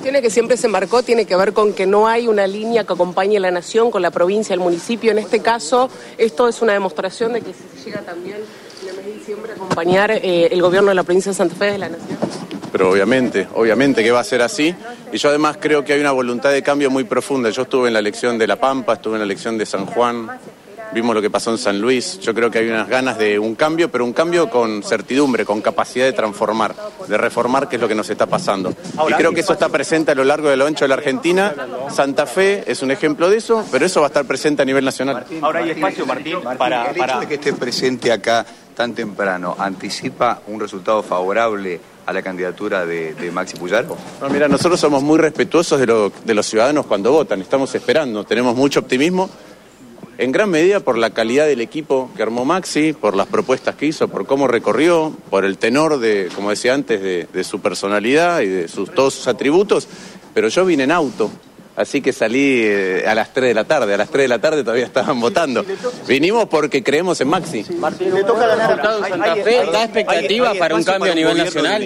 cuestiones que siempre se marcó tiene que ver con que no hay una línea que acompañe a la nación con la provincia, el municipio. En este caso, esto es una demostración de que se llega también en el mes de diciembre a acompañar eh, el gobierno de la provincia de Santa Fe de la nación. Pero obviamente, obviamente que va a ser así. Y yo además creo que hay una voluntad de cambio muy profunda. Yo estuve en la elección de La Pampa, estuve en la elección de San Juan, vimos lo que pasó en San Luis. Yo creo que hay unas ganas de un cambio, pero un cambio con certidumbre, con capacidad de transformar, de reformar, que es lo que nos está pasando. Y creo que eso está presente a lo largo de lo ancho de la Argentina. Santa Fe es un ejemplo de eso, pero eso va a estar presente a nivel nacional. Ahora hay espacio, Martín, para... El hecho de que esté presente acá tan temprano anticipa un resultado favorable a la candidatura de, de Maxi Puyaro? No, mira, nosotros somos muy respetuosos de, lo- de los ciudadanos cuando votan, estamos esperando, tenemos mucho optimismo, en gran medida por la calidad del equipo que armó Maxi, por las propuestas que hizo, por cómo recorrió, por el tenor de, como decía antes, de, de su personalidad y de sus, todos sus atributos, pero yo vine en auto. Así que salí eh, a las 3 de la tarde, a las 3 de la tarde todavía estaban votando. Vinimos porque creemos en Maxi. Le toca ganar resultado en Santa Fe, da expectativa para un cambio a nivel nacional.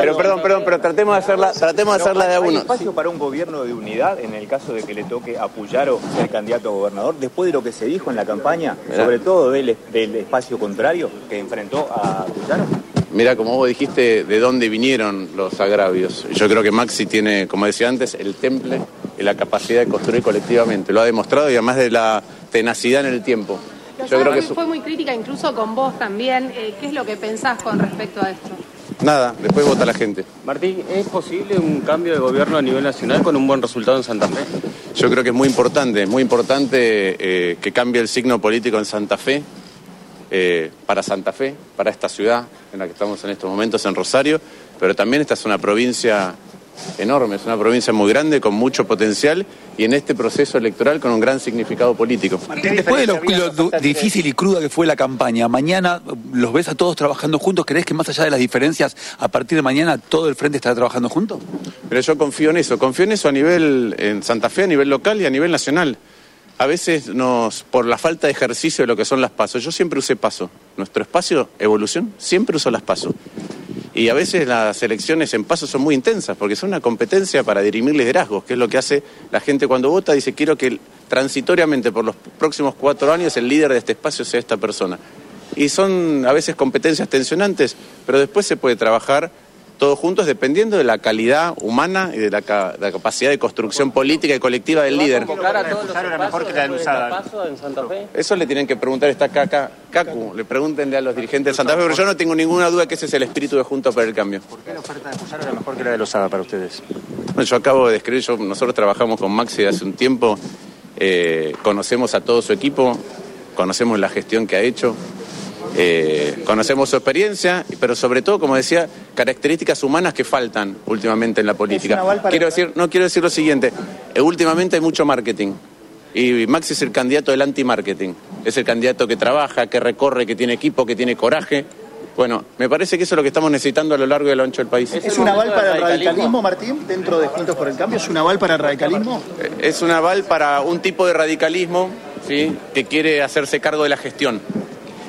Pero, perdón, perdón, pero tratemos de hacerla, tratemos de hacerla de a ¿Hay uno. espacio para un gobierno de unidad en el caso de que le toque a Puyaro ser candidato a gobernador? Después de lo que se dijo en la campaña, sobre todo del, del espacio contrario que enfrentó a Puyaro. Mira, como vos dijiste, de dónde vinieron los agravios. Yo creo que Maxi tiene, como decía antes, el temple y la capacidad de construir colectivamente. Lo ha demostrado y además de la tenacidad en el tiempo. Yo creo que su- fue muy crítica incluso con vos también. Eh, ¿Qué es lo que pensás con respecto a esto? nada, después vota la gente. Martín, ¿es posible un cambio de gobierno a nivel nacional con un buen resultado en Santa Fe? Yo creo que es muy importante, muy importante eh, que cambie el signo político en Santa Fe, eh, para Santa Fe, para esta ciudad en la que estamos en estos momentos, en Rosario, pero también esta es una provincia enorme, es una provincia muy grande, con mucho potencial y en este proceso electoral con un gran significado político. Después de lo, difícil y cruda que fue la campaña, mañana los ves a todos trabajando juntos. ¿Crees que más allá de las diferencias, a partir de mañana todo el frente estará trabajando juntos? Pero yo confío en eso, confío en eso a nivel, en Santa Fe, a nivel local y a nivel nacional. A veces nos, por la falta de ejercicio de lo que son las pasos, yo siempre usé paso. Nuestro espacio, evolución, siempre uso las pasos. Y a veces las elecciones en paso son muy intensas, porque son una competencia para dirimir liderazgos, que es lo que hace la gente cuando vota, dice quiero que transitoriamente por los próximos cuatro años el líder de este espacio sea esta persona. Y son a veces competencias tensionantes, pero después se puede trabajar todos juntos dependiendo de la calidad humana y de la, ca- la capacidad de construcción política y colectiva del líder. Eso le tienen que preguntar, está acá, acá, Cacu, le pregúntenle a los dirigentes de Santa Fe, pero yo no tengo ninguna duda que ese es el espíritu de Juntos para el Cambio. ¿Por qué la oferta de Puyaro era mejor que la de Lozada para ustedes? Bueno, yo acabo de describir, yo- nosotros trabajamos con Maxi hace un tiempo, eh, conocemos a todo su equipo, conocemos la gestión que ha hecho, eh, conocemos su experiencia, pero sobre todo, como decía, características humanas que faltan últimamente en la política. Quiero decir, no quiero decir lo siguiente, eh, últimamente hay mucho marketing. Y Maxi es el candidato del anti-marketing. Es el candidato que trabaja, que recorre, que tiene equipo, que tiene coraje. Bueno, me parece que eso es lo que estamos necesitando a lo largo y a lo ancho del país. ¿Es un aval para el radicalismo, Martín, dentro de Juntos por el Cambio? ¿Es un aval para el radicalismo? Es un aval para un tipo de radicalismo ¿sí? que quiere hacerse cargo de la gestión,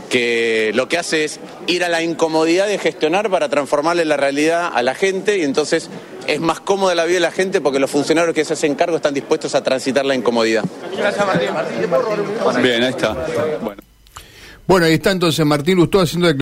que lo que hace es ir a la incomodidad de gestionar para transformarle la realidad a la gente y entonces es más cómoda la vida de la gente porque los funcionarios que se hacen cargo están dispuestos a transitar la incomodidad. Bien, ahí está. Bueno. Bueno, ahí está entonces Martín Lustó haciendo